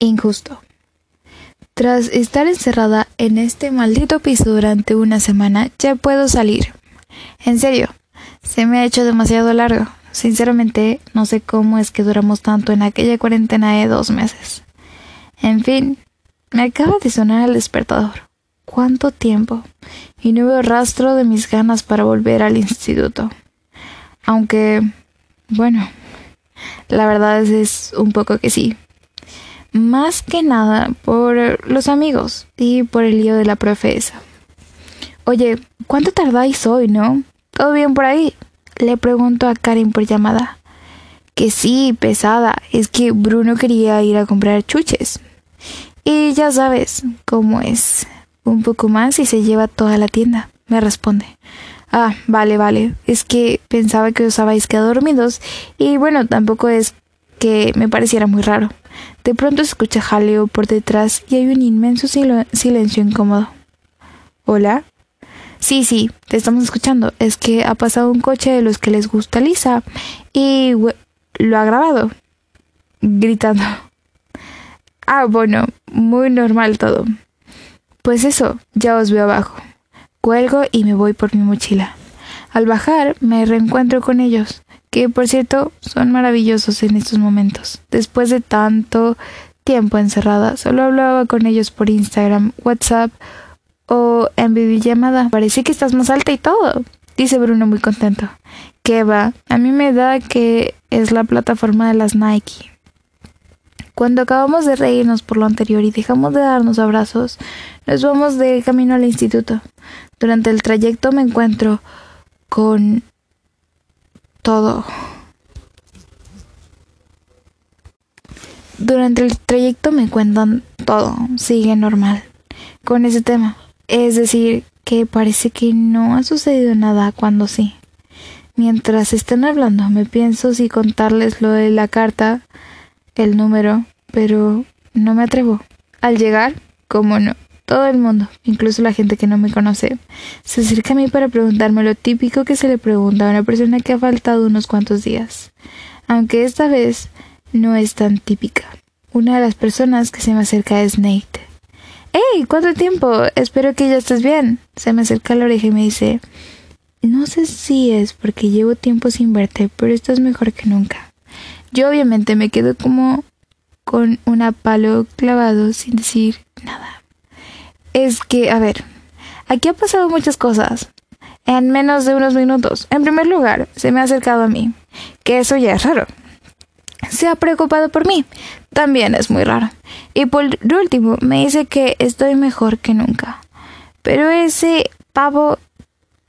Injusto. Tras estar encerrada en este maldito piso durante una semana, ya puedo salir. En serio, se me ha hecho demasiado largo. Sinceramente, no sé cómo es que duramos tanto en aquella cuarentena de dos meses. En fin, me acaba de sonar el despertador. ¿Cuánto tiempo? Y no veo rastro de mis ganas para volver al instituto. Aunque, bueno, la verdad es, un poco que sí. Más que nada por los amigos y por el lío de la profesa. Oye, ¿cuánto tardáis hoy, no? ¿Todo bien por ahí? Le pregunto a Karen por llamada. Que sí, pesada. Es que Bruno quería ir a comprar chuches. Y ya sabes cómo es. Un poco más y se lleva toda la tienda. Me responde. Ah, vale, vale. Es que pensaba que os habéis quedado dormidos y bueno, tampoco es que me pareciera muy raro. De pronto se escucha jaleo por detrás y hay un inmenso silencio incómodo. ¿Hola? Sí, sí, te estamos escuchando. Es que ha pasado un coche de los que les gusta Lisa y lo ha grabado. Gritando. Ah, bueno, muy normal todo. Pues eso, ya os veo abajo. Cuelgo y me voy por mi mochila. Al bajar me reencuentro con ellos, que por cierto son maravillosos en estos momentos. Después de tanto tiempo encerrada, solo hablaba con ellos por Instagram, WhatsApp o en videollamada. Parece que estás más alta y todo, dice Bruno muy contento. ¿Qué va? A mí me da que es la plataforma de las Nike. Cuando acabamos de reírnos por lo anterior y dejamos de darnos abrazos, nos vamos de camino al instituto. Durante el trayecto me encuentro con todo. Durante el trayecto me cuentan todo, sigue normal con ese tema. Es decir, que parece que no ha sucedido nada cuando sí. Mientras están hablando, me pienso si contarles lo de la carta, el número, pero no me atrevo. Al llegar, como no, todo el mundo, incluso la gente que no me conoce, se acerca a mí para preguntarme lo típico que se le pregunta a una persona que ha faltado unos cuantos días. Aunque esta vez no es tan típica. Una de las personas que se me acerca es Nate. ¡Hey! ¿Cuánto tiempo? Espero que ya estés bien. Se me acerca la oreja y me dice No sé si es porque llevo tiempo sin verte, pero estás mejor que nunca. Yo obviamente me quedo como con un palo clavado sin decir nada es que, a ver, aquí ha pasado muchas cosas en menos de unos minutos. En primer lugar, se me ha acercado a mí, que eso ya es raro. Se ha preocupado por mí, también es muy raro. Y por último, me dice que estoy mejor que nunca. Pero ese pavo,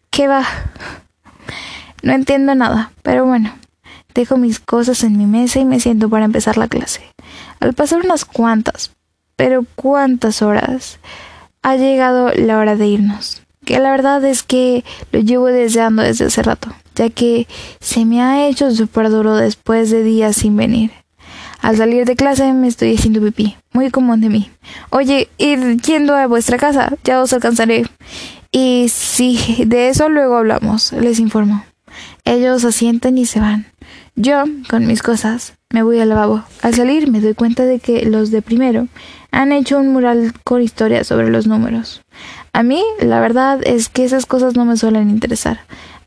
¿qué va? No entiendo nada, pero bueno, dejo mis cosas en mi mesa y me siento para empezar la clase. Al pasar unas cuantas, pero cuántas horas, ha llegado la hora de irnos. Que la verdad es que lo llevo deseando desde hace rato, ya que se me ha hecho súper duro después de días sin venir. Al salir de clase me estoy haciendo pipí, muy común de mí. Oye, ir yendo a vuestra casa, ya os alcanzaré. Y sí, de eso luego hablamos, les informo. Ellos asienten y se van. Yo, con mis cosas, me voy al lavabo. Al salir me doy cuenta de que los de primero han hecho un mural con historias sobre los números. A mí, la verdad es que esas cosas no me suelen interesar,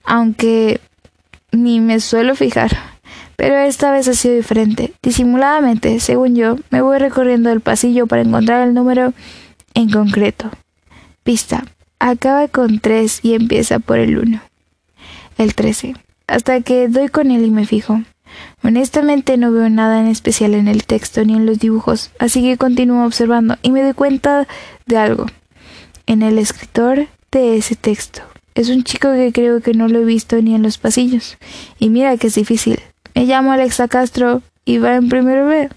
aunque ni me suelo fijar. Pero esta vez ha sido diferente. Disimuladamente, según yo, me voy recorriendo el pasillo para encontrar el número en concreto. Pista. Acaba con 3 y empieza por el 1. El 13. Hasta que doy con él y me fijo. Honestamente no veo nada en especial en el texto ni en los dibujos, así que continúo observando y me doy cuenta de algo. En el escritor de ese texto. Es un chico que creo que no lo he visto ni en los pasillos. Y mira que es difícil. Me llamo Alexa Castro y va en primero B.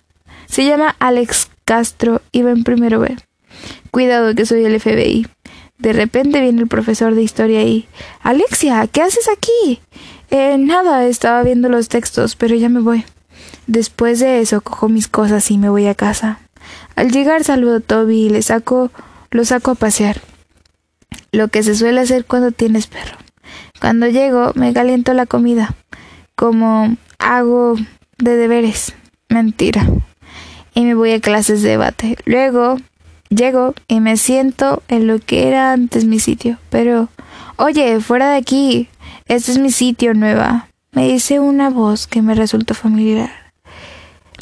Se llama Alex Castro y va en primero B. Cuidado que soy el FBI. De repente viene el profesor de historia y Alexia, ¿qué haces aquí? Eh, nada, estaba viendo los textos, pero ya me voy. Después de eso cojo mis cosas y me voy a casa. Al llegar saludo a Toby y le saco, lo saco a pasear. Lo que se suele hacer cuando tienes perro. Cuando llego me caliento la comida, como hago de deberes. Mentira. y me voy a clases de debate. Luego llego y me siento en lo que era antes mi sitio. Pero, oye, fuera de aquí, este es mi sitio nueva. Me dice una voz que me resultó familiar.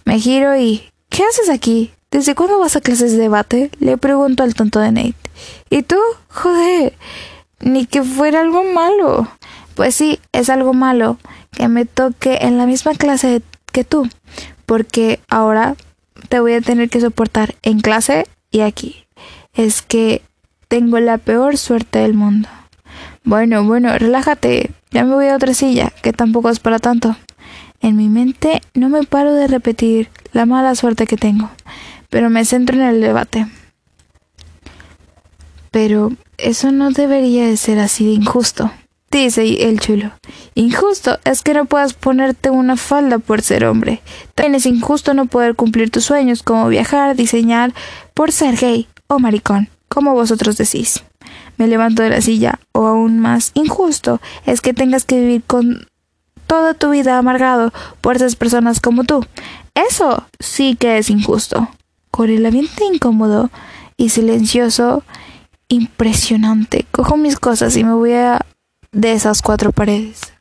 Me giro y... ¿Qué haces aquí? ¿Desde cuándo vas a clases de debate? Le pregunto al tonto de Nate. ¿Y tú? Joder. Ni que fuera algo malo. Pues sí, es algo malo que me toque en la misma clase que tú. Porque ahora te voy a tener que soportar en clase y aquí. Es que tengo la peor suerte del mundo. Bueno, bueno, relájate. Ya me voy a otra silla, que tampoco es para tanto. En mi mente no me paro de repetir la mala suerte que tengo, pero me centro en el debate. Pero eso no debería de ser así de injusto, dice el chulo. Injusto es que no puedas ponerte una falda por ser hombre. También es injusto no poder cumplir tus sueños como viajar, diseñar, por ser gay o maricón, como vosotros decís. Me levanto de la silla, o aún más injusto es que tengas que vivir con toda tu vida amargado por esas personas como tú. Eso sí que es injusto. Con el ambiente incómodo y silencioso, impresionante, cojo mis cosas y me voy a de esas cuatro paredes.